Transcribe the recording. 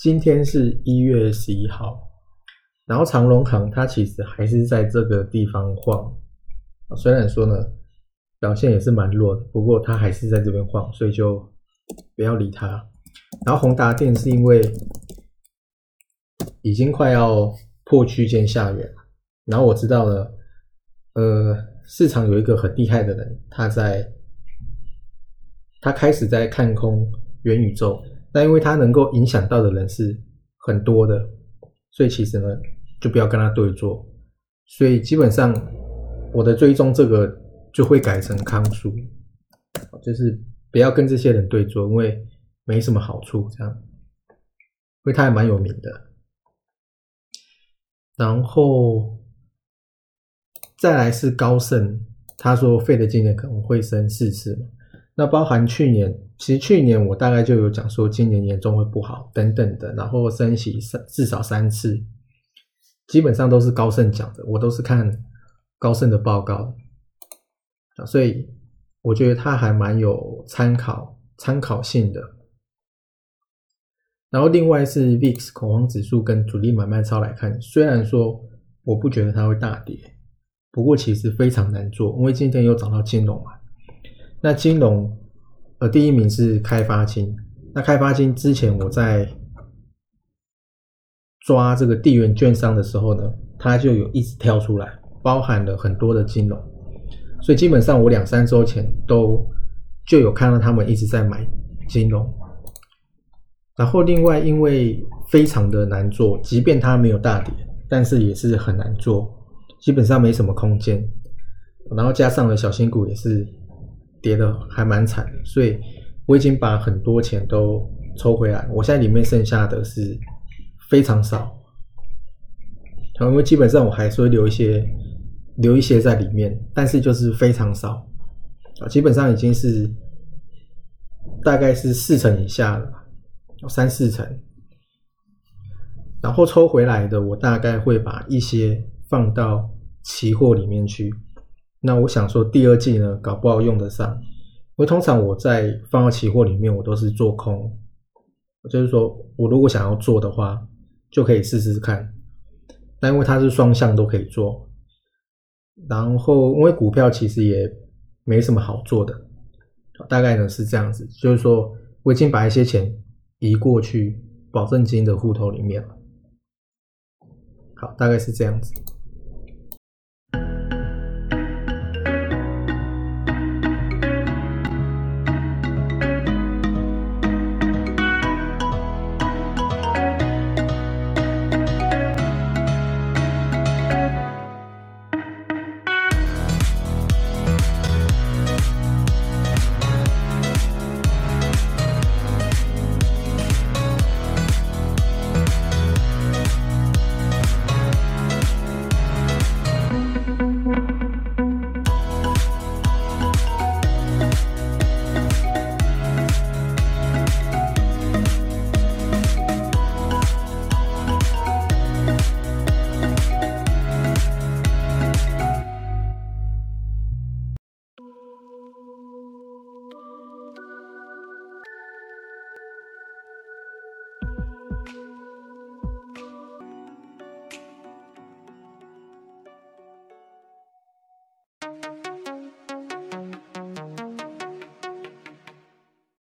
今天是一月十一号，然后长隆行它其实还是在这个地方晃，虽然说呢表现也是蛮弱的，不过它还是在这边晃，所以就不要理它。然后宏达电是因为已经快要破区间下缘了，然后我知道了，呃，市场有一个很厉害的人，他在他开始在看空元宇宙。那因为他能够影响到的人是很多的，所以其实呢，就不要跟他对坐。所以基本上我的追踪这个就会改成康叔，就是不要跟这些人对坐，因为没什么好处。这样，因为他还蛮有名的。然后再来是高盛，他说费的今年可能会升四次。那包含去年，其实去年我大概就有讲说，今年年终会不好等等的，然后升息三至少三次，基本上都是高盛讲的，我都是看高盛的报告，所以我觉得他还蛮有参考参考性的。然后另外是 VIX 恐慌指数跟主力买卖超来看，虽然说我不觉得它会大跌，不过其实非常难做，因为今天又涨到金融嘛。那金融，呃，第一名是开发金。那开发金之前我在抓这个地缘券商的时候呢，它就有一直跳出来，包含了很多的金融，所以基本上我两三周前都就有看到他们一直在买金融。然后另外因为非常的难做，即便它没有大跌，但是也是很难做，基本上没什么空间。然后加上了小新股也是。跌的还蛮惨的，所以我已经把很多钱都抽回来。我现在里面剩下的是非常少，因为基本上我还是会留一些，留一些在里面，但是就是非常少啊，基本上已经是大概是四成以下了，三四成。然后抽回来的，我大概会把一些放到期货里面去。那我想说，第二季呢，搞不好用得上。因为通常我在放到期货里面，我都是做空。就是说我如果想要做的话，就可以试试看。那因为它是双向都可以做，然后因为股票其实也没什么好做的，大概呢是这样子。就是说我已经把一些钱移过去保证金的户头里面了。好，大概是这样子。